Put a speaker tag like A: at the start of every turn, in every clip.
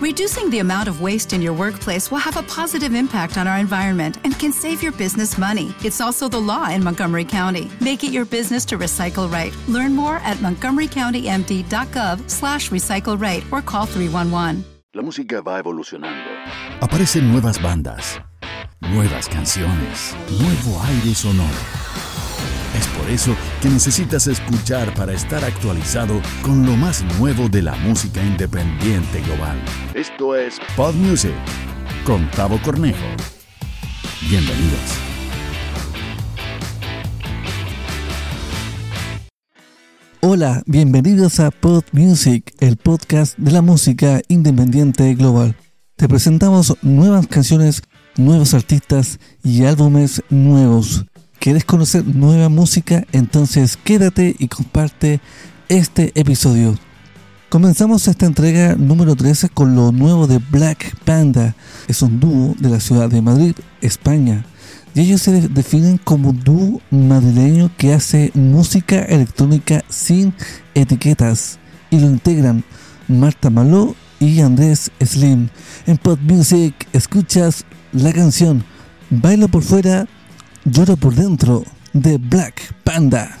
A: Reducing the amount of waste in your workplace will have a positive impact on our environment and can save your business money. It's also the law in Montgomery County. Make it your business to recycle right. Learn more at montgomerycountymd.gov slash recycle right or call 311.
B: La música va evolucionando.
C: Aparecen nuevas bandas, nuevas canciones, nuevo aire sonoro. Es por eso que necesitas escuchar para estar actualizado con lo más nuevo de la música independiente global.
B: Esto es
C: Pod Music con Tavo Cornejo. Bienvenidos.
D: Hola, bienvenidos a Pod Music, el podcast de la música independiente global. Te presentamos nuevas canciones, nuevos artistas y álbumes nuevos. ¿Quieres conocer nueva música? Entonces quédate y comparte este episodio. Comenzamos esta entrega número 13 con lo nuevo de Black Panda. Es un dúo de la ciudad de Madrid, España. Y ellos se definen como dúo madrileño que hace música electrónica sin etiquetas. Y lo integran Marta Maló y Andrés Slim. En Pop Music escuchas la canción Bailo por fuera Lloro por dentro de Black Panda.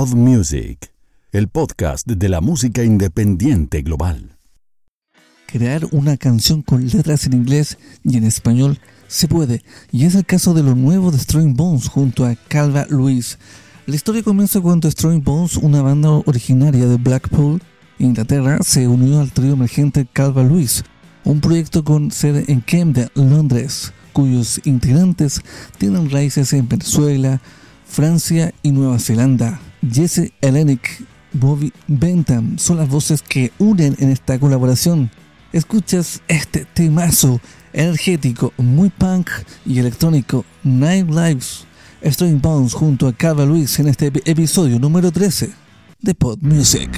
C: Pod Music, el podcast de la música independiente global.
D: Crear una canción con letras en inglés y en español se puede, y es el caso de lo nuevo de Strong Bones junto a Calva Luis. La historia comienza cuando Strong Bones, una banda originaria de Blackpool, Inglaterra, se unió al trío emergente Calva Luis, un proyecto con sede en Camden, Londres, cuyos integrantes tienen raíces en Venezuela, Francia y Nueva Zelanda. Jesse Hellenic, Bobby Bentham son las voces que unen en esta colaboración. Escuchas este temazo energético, muy punk y electrónico, Nine Lives, String Bones junto a Cava Luis en este episodio número 13 de Pod Music.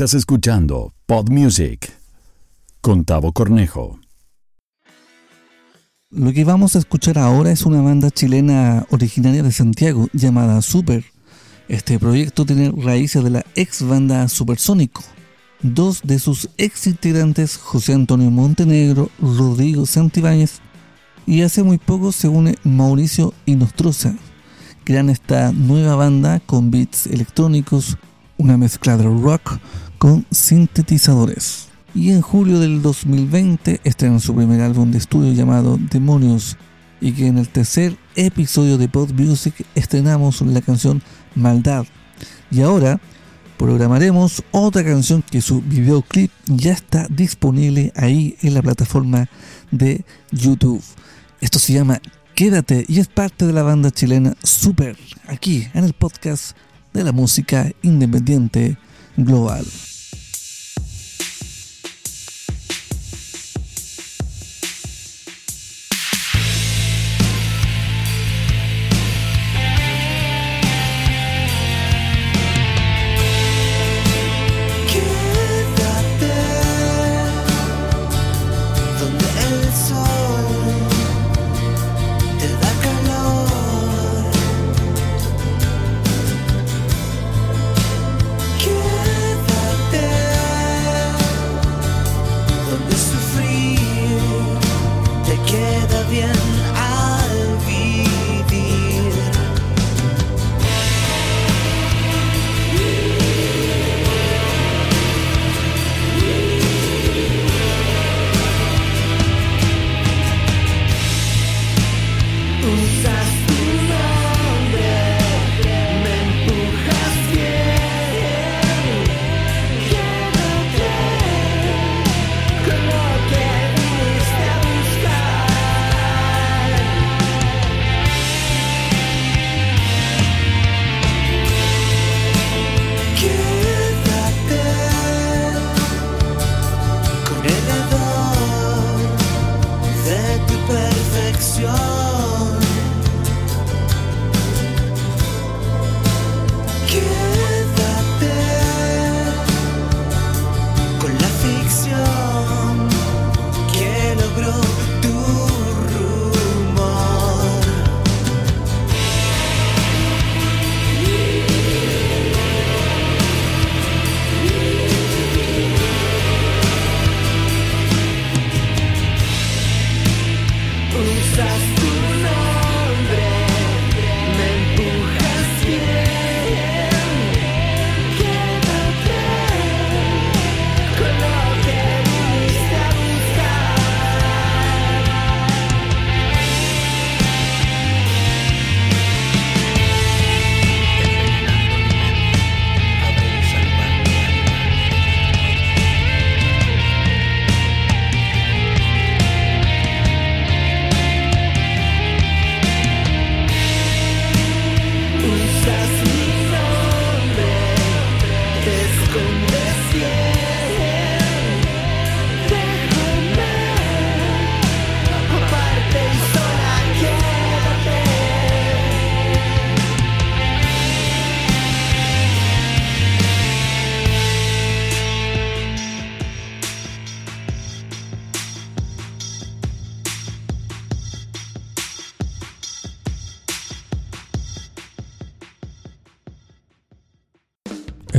C: Estás escuchando Pod Music con Tavo Cornejo.
D: Lo que vamos a escuchar ahora es una banda chilena originaria de Santiago llamada Super. Este proyecto tiene raíces de la ex banda Supersónico. Dos de sus ex integrantes, José Antonio Montenegro, Rodrigo Santibáñez y hace muy poco se une Mauricio Inostroza. Crean esta nueva banda con beats electrónicos, una mezcla de rock con sintetizadores. Y en julio del 2020 estrenan su primer álbum de estudio llamado Demonios y que en el tercer episodio de Pod Music estrenamos la canción Maldad. Y ahora programaremos otra canción que su videoclip ya está disponible ahí en la plataforma de YouTube. Esto se llama Quédate y es parte de la banda chilena Super, aquí en el podcast de la música independiente global.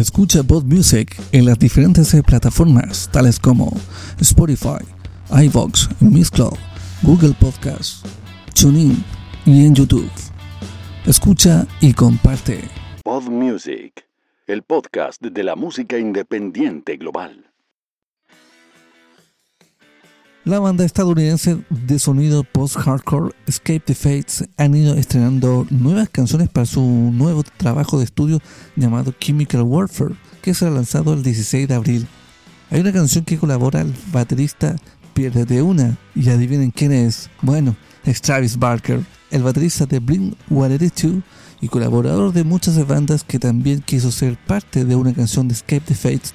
D: Escucha Pod Music en las diferentes plataformas tales como Spotify, iVoox, Mixcloud, Google Podcasts, TuneIn y en YouTube. Escucha y comparte.
B: Pod Music, el podcast de la música independiente global.
D: La banda estadounidense de sonido post-hardcore Escape the Fates han ido estrenando nuevas canciones para su nuevo trabajo de estudio llamado Chemical Warfare, que será lanzado el 16 de abril. Hay una canción que colabora el baterista de una, y adivinen quién es. Bueno, es Travis Barker, el baterista de Blink-182 y colaborador de muchas bandas que también quiso ser parte de una canción de Escape the Fates,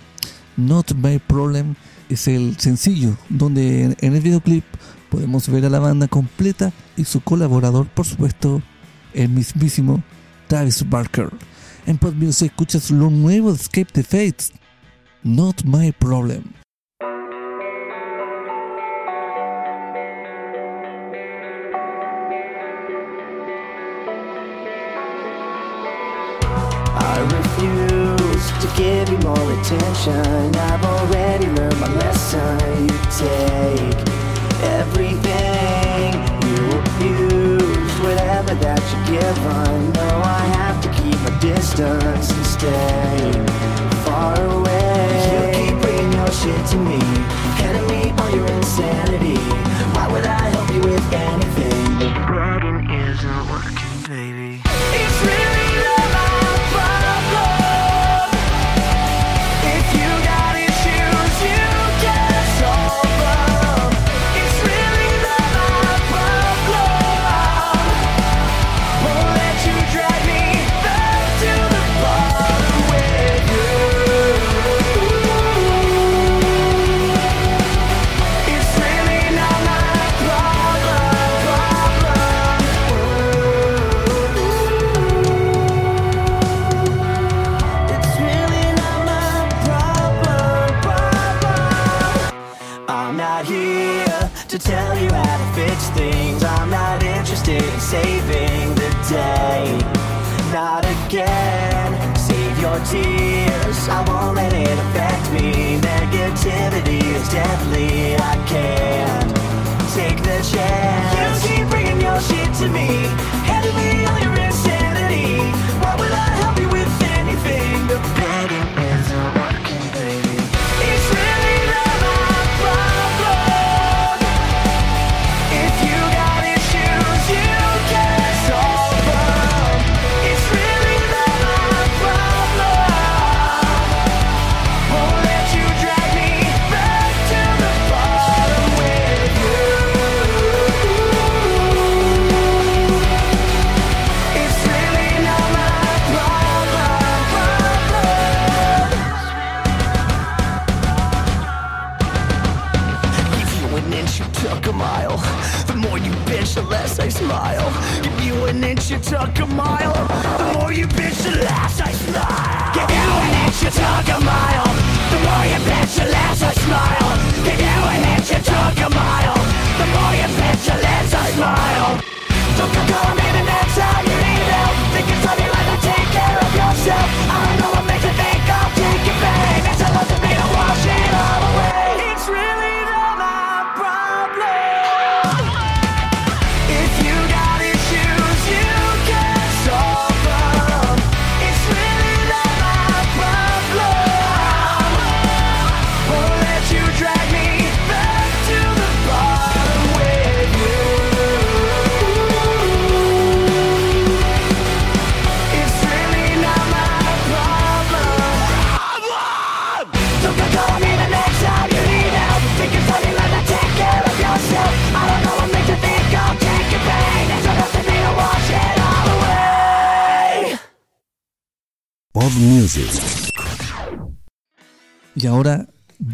D: Not My Problem es el sencillo, donde en el videoclip podemos ver a la banda completa y su colaborador, por supuesto, el mismísimo Travis Barker. En Pod Music escuchas lo nuevo de Escape the Fates. Not My Problem.
E: Give you more attention. I've already learned my lesson. You take everything, you abuse whatever that you give. I know I have to keep my distance and stay far away. You keep bringing your shit to me, handing me all your insanity. Why would I help you with anything? The bragging isn't working,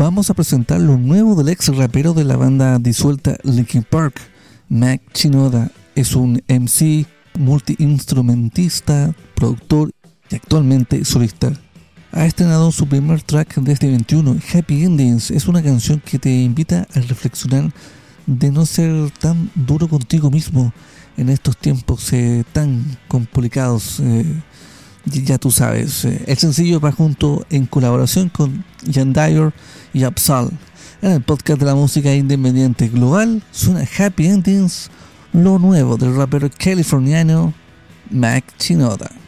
D: vamos a presentar lo nuevo del ex rapero de la banda disuelta Linkin Park. Mac Chinoda es un MC, multiinstrumentista, productor y actualmente solista. Ha estrenado su primer track de este 21, Happy Endings. Es una canción que te invita a reflexionar de no ser tan duro contigo mismo en estos tiempos eh, tan complicados. eh, ya tú sabes, eh, el sencillo va junto en colaboración con Jan Dyer y Upsal. En el podcast de la música independiente global suena Happy Endings, lo nuevo del rapero californiano Mac Chinoda.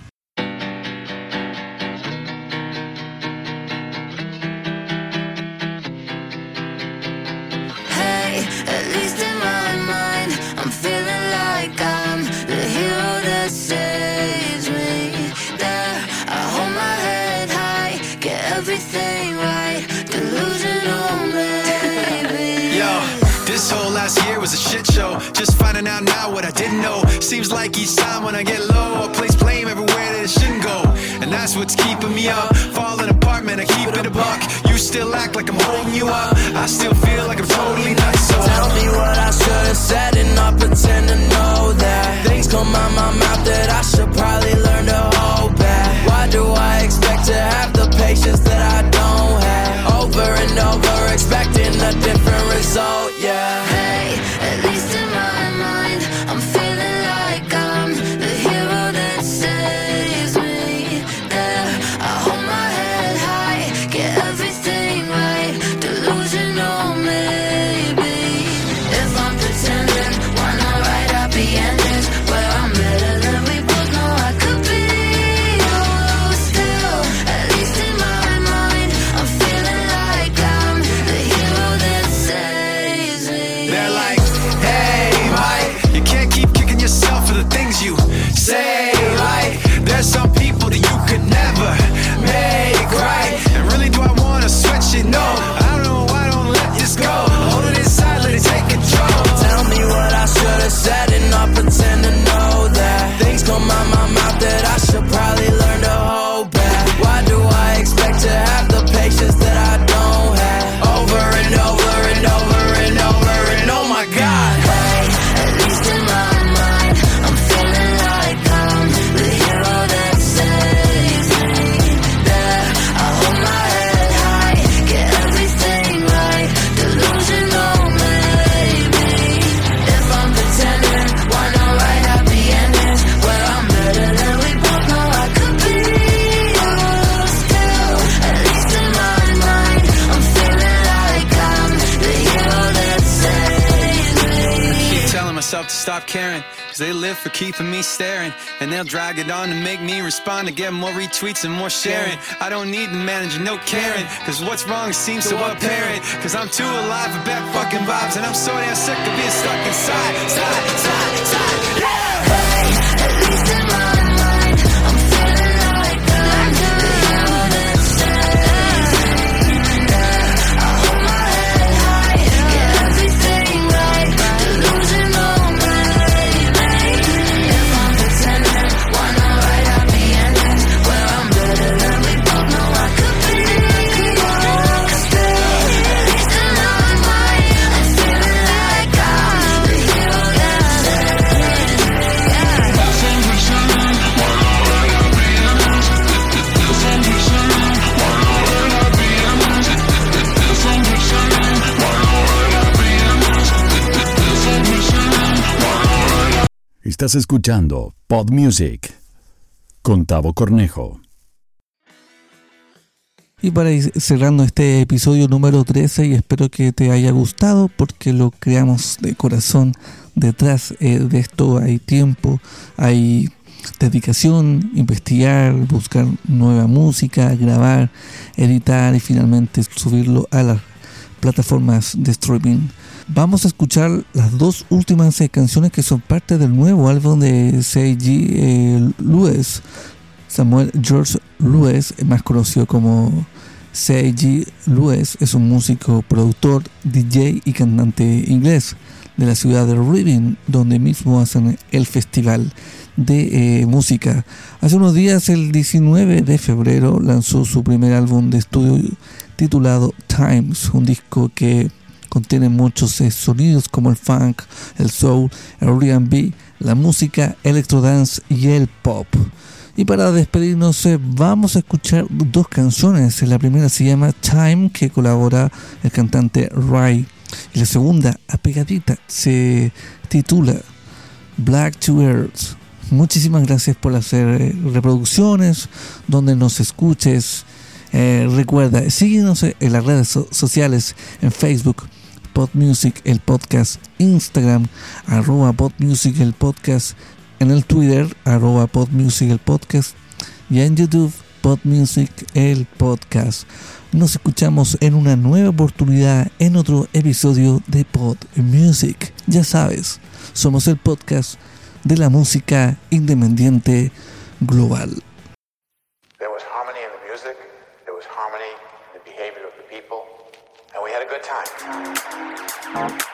F: Just finding out now what I didn't know. Seems like each time when I get low, I place blame everywhere that it shouldn't go. And that's what's keeping me up. Falling apart, man, I keep it a buck. You still act like I'm holding you up. I still feel like I'm totally nuts. So
E: tell me what I should have said and not pretend to know that. Things come out my mouth that I should probably learn to hold back. Why do I expect to have the patience that I don't have? Over and over, expecting a different result.
F: Stop caring. Cause they live for keeping me staring. And they'll drag it on to make me respond to get more retweets and more sharing. I don't need the manager, no caring. Cause what's wrong seems so apparent. Cause I'm too alive for bad fucking vibes. And I'm so damn sick of being stuck inside. Side, side, side, yeah!
C: Estás escuchando Pod Music con Tavo Cornejo.
D: Y para ir cerrando este episodio número 13 y espero que te haya gustado porque lo creamos de corazón. Detrás eh, de esto hay tiempo, hay dedicación, investigar, buscar nueva música, grabar, editar y finalmente subirlo a las plataformas de streaming. Vamos a escuchar las dos últimas eh, canciones que son parte del nuevo álbum de C.G. eh, Lewis. Samuel George Lewis, más conocido como C.G. Lewis, es un músico, productor, DJ y cantante inglés de la ciudad de Reading, donde mismo hacen el festival de eh, música. Hace unos días, el 19 de febrero, lanzó su primer álbum de estudio titulado Times, un disco que contiene muchos eh, sonidos como el funk, el soul, el R&B, la música electrodance y el pop. Y para despedirnos eh, vamos a escuchar dos canciones. La primera se llama Time, que colabora el cantante Ray. Y la segunda, apegadita, se titula Black to Earth. Muchísimas gracias por hacer eh, reproducciones, donde nos escuches. Recuerda, síguenos en las redes so- sociales, en Facebook, PodMusic, el podcast, Instagram, arroba PodMusic, el podcast, en el Twitter, arroba PodMusic, el podcast, y en YouTube, PodMusic, el podcast. Nos escuchamos en una nueva oportunidad en otro episodio de Pod Music. Ya sabes, somos el podcast de la música independiente global.
G: What's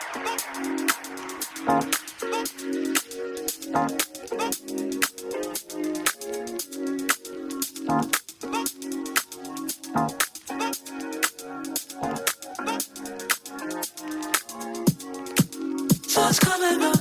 G: coming up?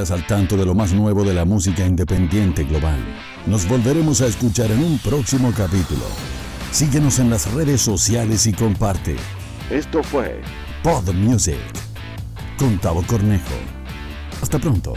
C: Estás al tanto de lo más nuevo de la música independiente global. Nos volveremos a escuchar en un próximo capítulo. Síguenos en las redes sociales y comparte.
B: Esto fue
C: Pod Music con Tavo Cornejo. Hasta pronto.